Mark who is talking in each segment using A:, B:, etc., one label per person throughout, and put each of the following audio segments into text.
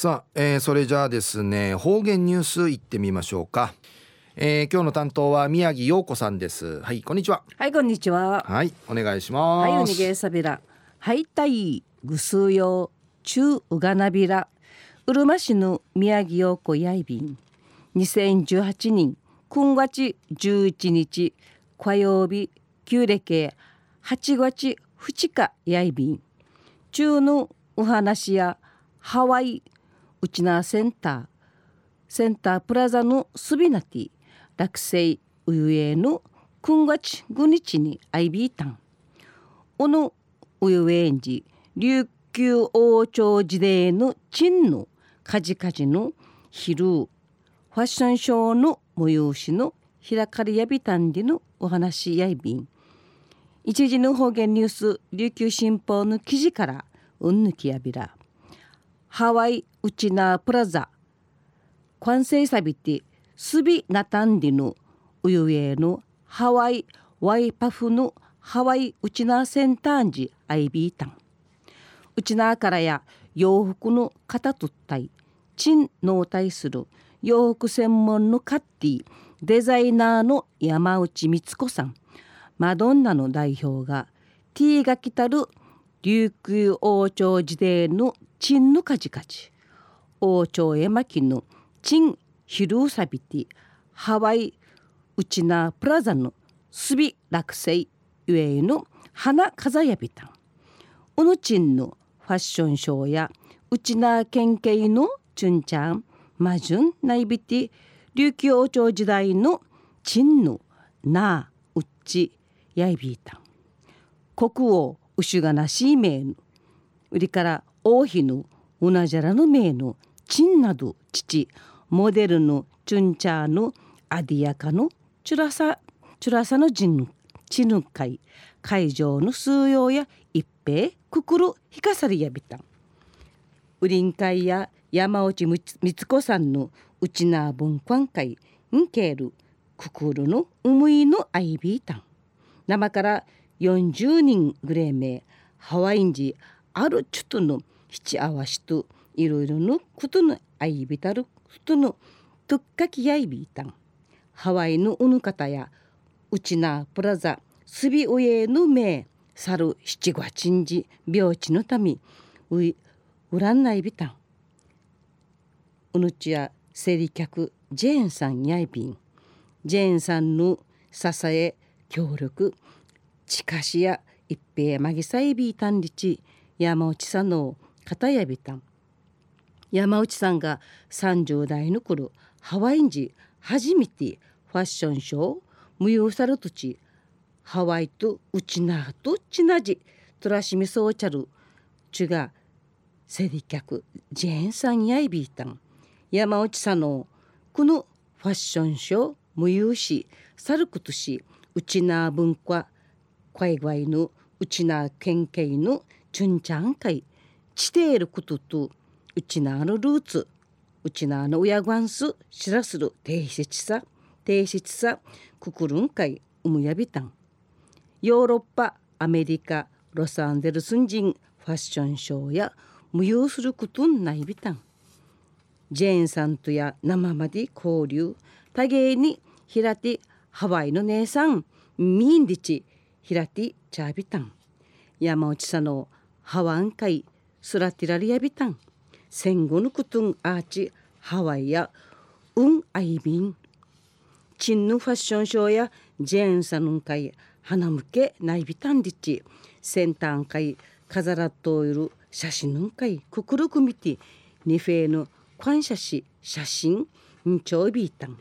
A: さあ、えー、それじゃあですね方言ニュースいってみましょうか、えー、今日の担当は宮城陽子さんです。はいこんにちは。
B: はいこんにちは。
A: はいお願いします。
B: はいおにげさびら。はいたいぐすうよ中うがなびら。うるま市の宮城陽子やいびん。2018年9月11日火曜日旧暦8月2日やいびん。中のお話やハワイウチナーセンター。センタープラザのスビナティ落成ウユエの9月5日にアイビータン。おのウユエンジ琉球王朝時代のチンのカジカジの昼ファッションショーの催しの開かれやびたんでのお話やいびん。一時の方言ニュース琉球新報の記事からうんぬきやびら。ハワイウチナープラザ完成さびてすびなたんでのうゆえのハワイワイパフのハワイウチナーセンターンジアイビータンウチナーからや洋服の型とったいチン納体する洋服専門のカッティデザイナーの山内光子さんマドンナの代表が T が来たる琉球王朝時代のチンのカジカジ王朝絵巻のチンヒルーサビティハワイウチナプラザのスビ落成ゆえの花飾やびたん。うぬちんのファッションショーやウチナ県警のチュンちゃんマジュンナイビティ琉球王朝時代のチンのナーウッチやいびいたん。国王ウシュガナシーメイヌ売りから王妃のうなじゃらの名のチンなど父モデルのチュンチャーのアディアカのチュラサチュラサのジンチヌ会会場の数用や一平くくるひかさりやびた。んウリン会や山内光子さんのうちな文館会んけるくくるのうむいのアイビータン。生から40人ぐれめハワインジあるちょっとの七合わしといろいろのことのあいびたることのとっかきやいびいたん。ハワイのうぬ方やうちなプラザすびおえのめさる七五八日病地のためういうらんないびたん。うぬちやせり客ジェーンさんやいびん。ジェーンさんの支え協力近しや一平まぎさいびいたんりち山内さの片やびたん。山内さんが30代の頃ハワインジ初めてファッションショー無用さる土地ハワイとウチナーとチナジトラシミソーチャルチュがセリ客ジェーンさんやいびいたん。山内さんのこのファッションショー無用しさることしウチナー文化海外のうちな県警のチュンチャン会していることとうちなのルーツうちなの親がんす知らする定説さ定説さくくるんかいうむやびたんヨーロッパアメリカロサンゼルス人ファッションショーや無用することんないびたんジェーンさんとや生まで交流多芸に平手ハワイの姉さんミンリチ平手チャービタン山内さのハワン会スラティラリアビタン戦後のクトゥンアーチハワイやウンアイビンチンヌファッションショーやジェーンサヌン会花向けナイビタンリチ先端会飾らっといる写真の会くくるくみてニフェーの感謝し写真んちょいびいたん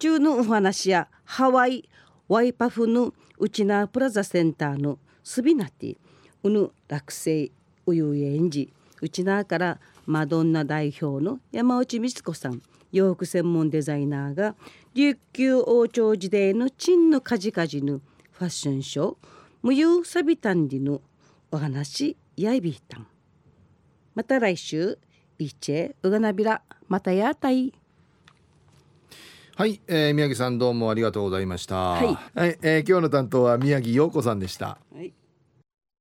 B: 中のお話やハワイワイパフのウチナープラザセンターのスビナティウヌ落成ウユエンジウチナーからマドンナ代表の山内光子さん洋服専門デザイナーが琉球王朝時代のチンのカジカジのファッションショー無有サビタンディのお話やいびいたんまた来週イチェウガナビラまたやたい
A: はい、えー、宮城さんどうもありがとうございました。
B: はい、
A: はい、えー、今日の担当は宮城陽子さんでした。
B: はい